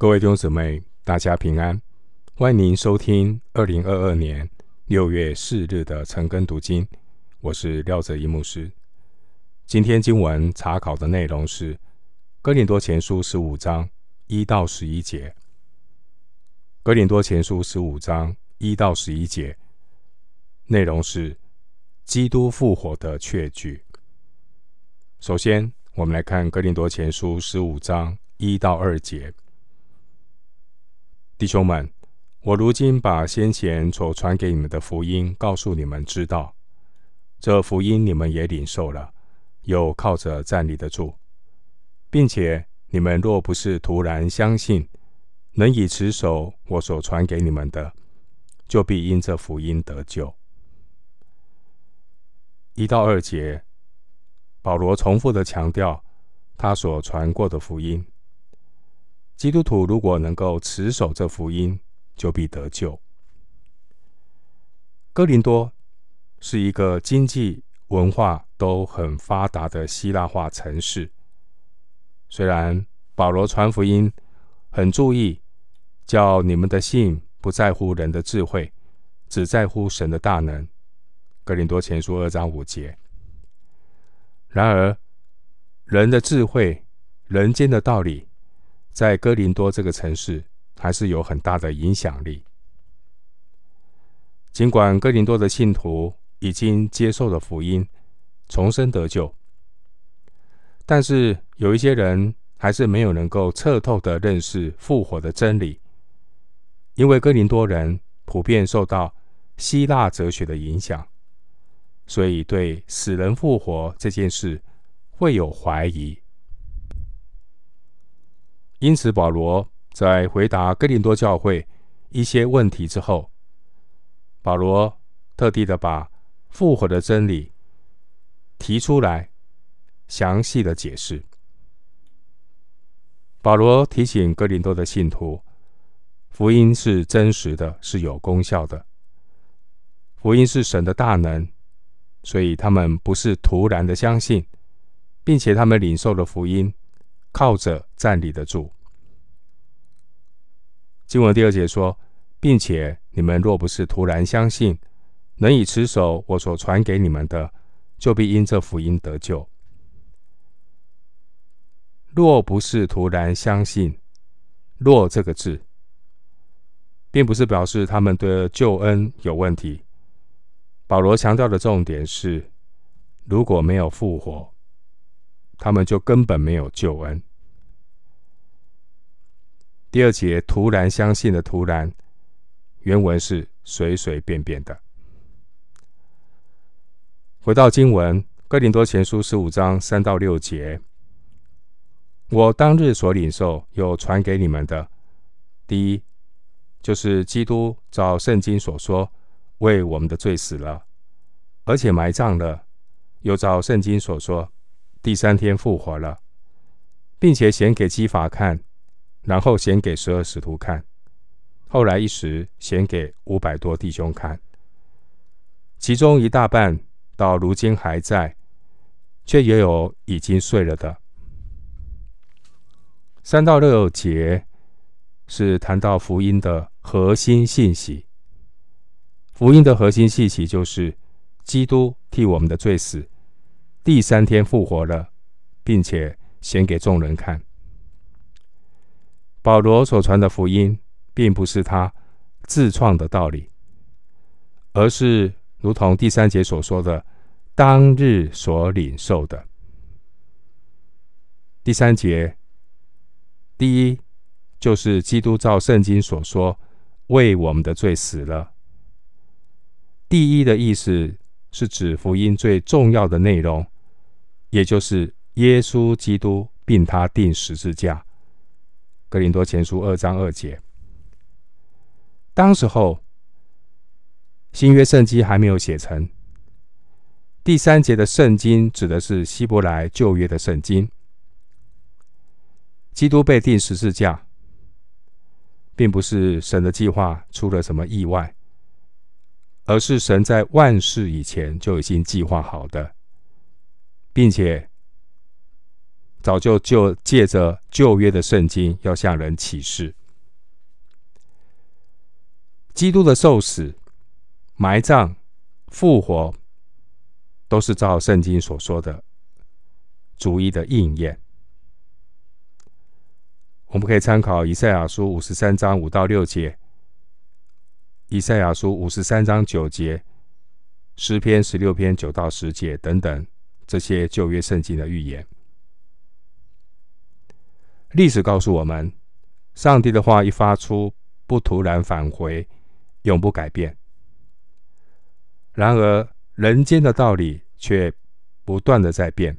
各位弟兄姊妹，大家平安！欢迎您收听二零二二年六月四日的晨更读经，我是廖哲一牧师。今天经文查考的内容是《哥林多前书》十五章一到十一节，《哥林多前书》十五章一到十一节内容是基督复活的确据。首先，我们来看《哥林多前书》十五章一到二节。弟兄们，我如今把先前所传给你们的福音告诉你们知道，这福音你们也领受了，又靠着站立得住，并且你们若不是突然相信，能以持守我所传给你们的，就必因这福音得救。一到二节，保罗重复的强调他所传过的福音。基督徒如果能够持守这福音，就必得救。哥林多是一个经济文化都很发达的希腊化城市。虽然保罗传福音很注意，叫你们的信不在乎人的智慧，只在乎神的大能。哥林多前书二章五节。然而，人的智慧，人间的道理。在哥林多这个城市，还是有很大的影响力。尽管哥林多的信徒已经接受了福音，重生得救，但是有一些人还是没有能够彻透地认识复活的真理，因为哥林多人普遍受到希腊哲学的影响，所以对死人复活这件事会有怀疑。因此，保罗在回答哥林多教会一些问题之后，保罗特地的把复活的真理提出来，详细的解释。保罗提醒哥林多的信徒，福音是真实的，是有功效的。福音是神的大能，所以他们不是突然的相信，并且他们领受了福音。靠着站立得住。经文第二节说，并且你们若不是突然相信，能以持守我所传给你们的，就必因这福音得救。若不是突然相信，若这个字，并不是表示他们的救恩有问题。保罗强调的重点是，如果没有复活。他们就根本没有救恩。第二节“突然相信”的“突然”，原文是随随便便的。回到经文，《哥林多前书》十五章三到六节，我当日所领受又传给你们的，第一，就是基督照圣经所说，为我们的罪死了，而且埋葬了，又照圣经所说。第三天复活了，并且显给基法看，然后显给十二使徒看，后来一时显给五百多弟兄看。其中一大半到如今还在，却也有已经睡了的。三到六节是谈到福音的核心信息。福音的核心信息就是基督替我们的罪死。第三天复活了，并且显给众人看。保罗所传的福音，并不是他自创的道理，而是如同第三节所说的，当日所领受的。第三节，第一就是基督照圣经所说，为我们的罪死了。第一的意思。是指福音最重要的内容，也就是耶稣基督并他钉十字架。格林多前书二章二节。当时候新约圣经还没有写成。第三节的圣经指的是希伯来旧约的圣经。基督被钉十字架，并不是神的计划出了什么意外。而是神在万事以前就已经计划好的，并且早就就借着旧约的圣经要向人启示，基督的受死、埋葬、复活，都是照圣经所说的逐一的应验。我们可以参考以赛亚书五十三章五到六节，以赛亚书五十三章九节，诗篇十六篇九到十节等等这些旧约圣经的预言。历史告诉我们，上帝的话一发出，不突然返回，永不改变。然而，人间的道理却不断的在变，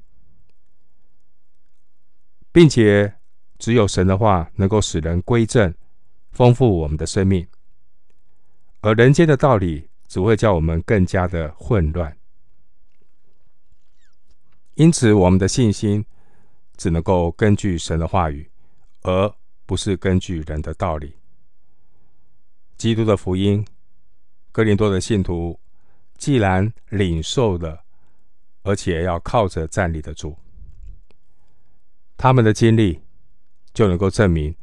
并且只有神的话能够使人归正，丰富我们的生命，而人间的道理只会叫我们更加的混乱。因此，我们的信心。只能够根据神的话语，而不是根据人的道理。基督的福音，哥林多的信徒既然领受了，而且要靠着站立得住，他们的经历就能够证明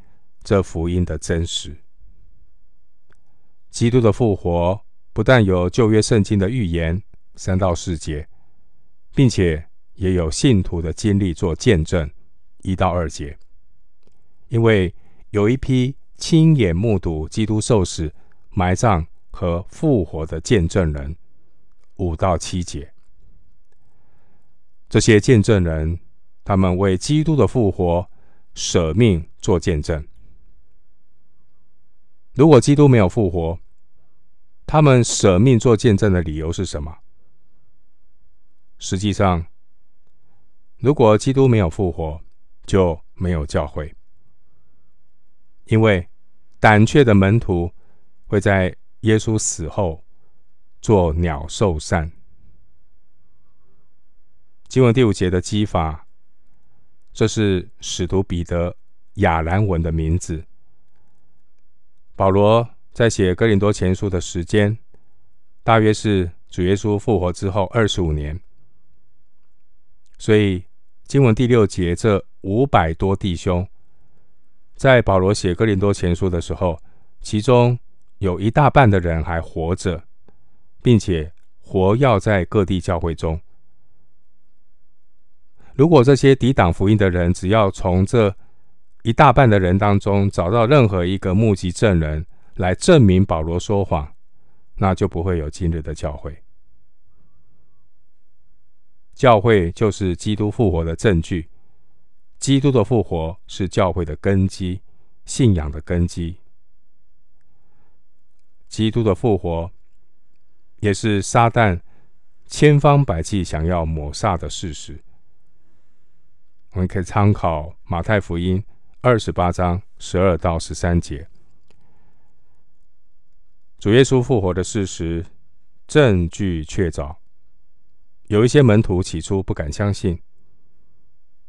这福音的真实。基督的复活不但有旧约圣经的预言三到四节，并且。也有信徒的经历做见证，一到二节，因为有一批亲眼目睹基督受死、埋葬和复活的见证人，五到七节。这些见证人，他们为基督的复活舍命做见证。如果基督没有复活，他们舍命做见证的理由是什么？实际上，如果基督没有复活，就没有教会。因为胆怯的门徒会在耶稣死后做鸟兽散。经文第五节的矶法，这是使徒彼得亚兰文的名字。保罗在写哥林多前书的时间，大约是主耶稣复活之后二十五年，所以。经文第六节，这五百多弟兄，在保罗写哥林多前书的时候，其中有一大半的人还活着，并且活跃在各地教会中。如果这些抵挡福音的人，只要从这一大半的人当中找到任何一个目击证人来证明保罗说谎，那就不会有今日的教会。教会就是基督复活的证据，基督的复活是教会的根基，信仰的根基。基督的复活也是撒旦千方百计想要抹煞的事实。我们可以参考马太福音二十八章十二到十三节，主耶稣复活的事实，证据确凿。有一些门徒起初不敢相信，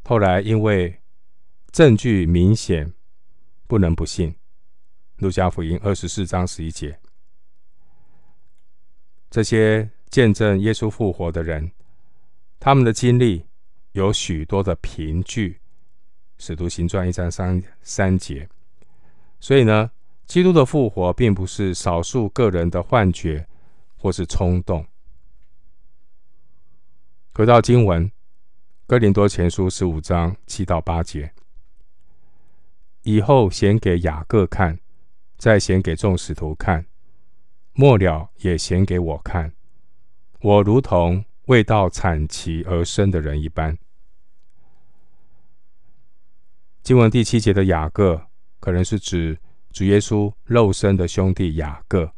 后来因为证据明显，不能不信。路加福音二十四章十一节，这些见证耶稣复活的人，他们的经历有许多的凭据。使徒行传一章三三节，所以呢，基督的复活并不是少数个人的幻觉或是冲动。回到经文，《哥林多前书》十五章七到八节，以后显给雅各看，再显给众使徒看，末了也显给我看。我如同为到产期而生的人一般。经文第七节的雅各，可能是指主耶稣肉身的兄弟雅各。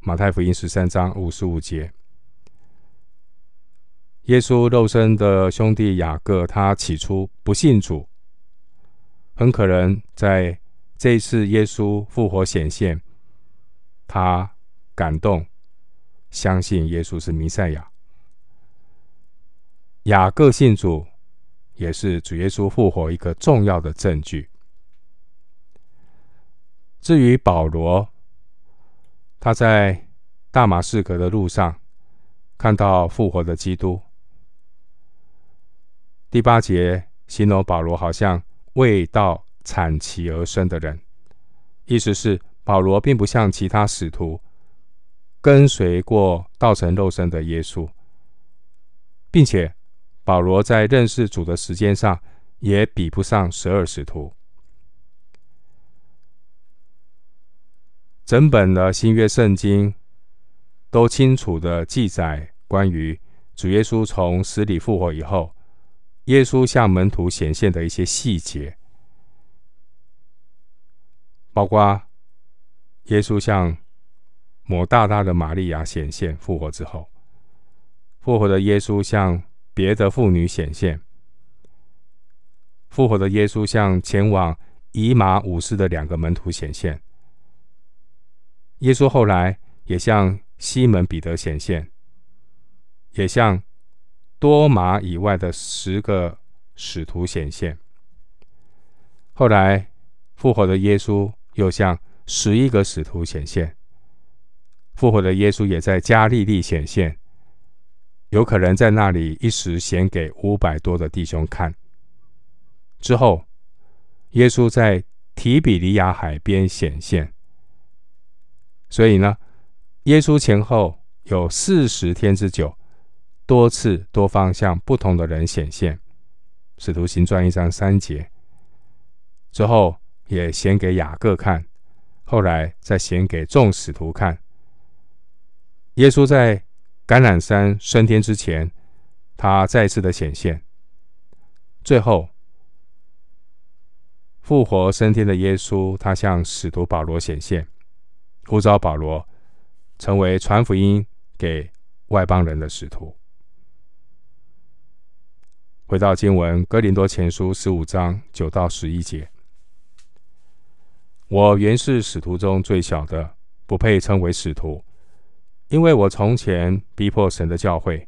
马太福音十三章五十五节。耶稣肉身的兄弟雅各，他起初不信主，很可能在这一次耶稣复活显现，他感动，相信耶稣是弥赛亚。雅各信主，也是主耶稣复活一个重要的证据。至于保罗，他在大马士革的路上看到复活的基督。第八节形容保罗好像为道产期而生的人，意思是保罗并不像其他使徒跟随过道成肉身的耶稣，并且保罗在认识主的时间上也比不上十二使徒。整本的新约圣经都清楚地记载关于主耶稣从死里复活以后，耶稣向门徒显现的一些细节，包括耶稣向抹大大的玛利亚显现复活之后，复活的耶稣向别的妇女显现，复活的耶稣向前往以马忤斯的两个门徒显现。耶稣后来也向西门彼得显现，也向多马以外的十个使徒显现。后来复活的耶稣又向十一个使徒显现。复活的耶稣也在加利利显现，有可能在那里一时显给五百多的弟兄看。之后，耶稣在提比利亚海边显现。所以呢，耶稣前后有四十天之久，多次多方向不同的人显现。使徒行传一章三节，之后也显给雅各看，后来再显给众使徒看。耶稣在橄榄山升天之前，他再次的显现。最后复活升天的耶稣，他向使徒保罗显现。呼召保罗成为传福音给外邦人的使徒。回到经文，《哥林多前书》十五章九到十一节：我原是使徒中最小的，不配称为使徒，因为我从前逼迫神的教会。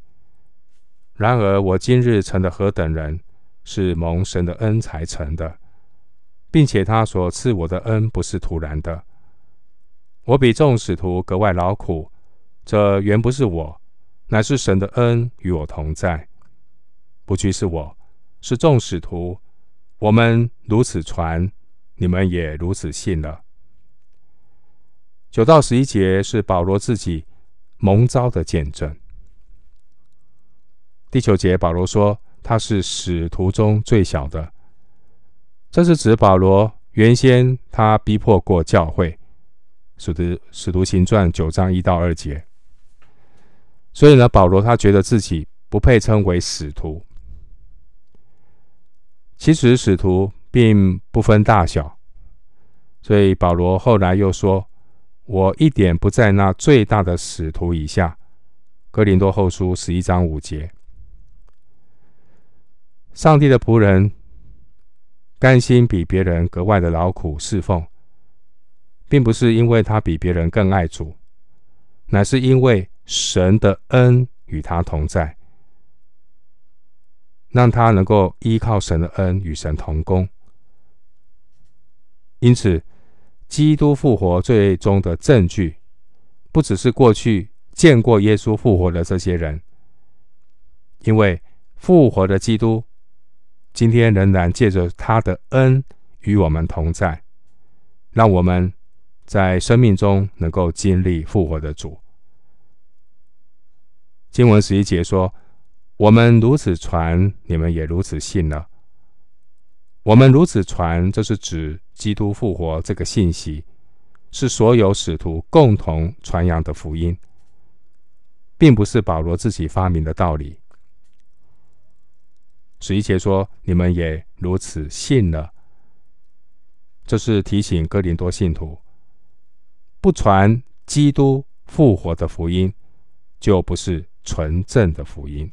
然而我今日成了何等人，是蒙神的恩才成的，并且他所赐我的恩不是突然的。我比众使徒格外劳苦，这原不是我，乃是神的恩与我同在。不拘是我，是众使徒，我们如此传，你们也如此信了。九到十一节是保罗自己蒙召的见证。第九节保罗说他是使徒中最小的，这是指保罗原先他逼迫过教会。使徒使徒行传九章一到二节，所以呢，保罗他觉得自己不配称为使徒。其实使徒并不分大小，所以保罗后来又说：“我一点不在那最大的使徒以下。”哥林多后书十一章五节，上帝的仆人甘心比别人格外的劳苦侍奉。并不是因为他比别人更爱主，乃是因为神的恩与他同在，让他能够依靠神的恩与神同工。因此，基督复活最终的证据，不只是过去见过耶稣复活的这些人，因为复活的基督今天仍然借着他的恩与我们同在，让我们。在生命中能够经历复活的主。经文十一节说：“我们如此传，你们也如此信了。”我们如此传，这是指基督复活这个信息，是所有使徒共同传扬的福音，并不是保罗自己发明的道理。十一节说：“你们也如此信了。”这是提醒哥林多信徒。不传基督复活的福音，就不是纯正的福音。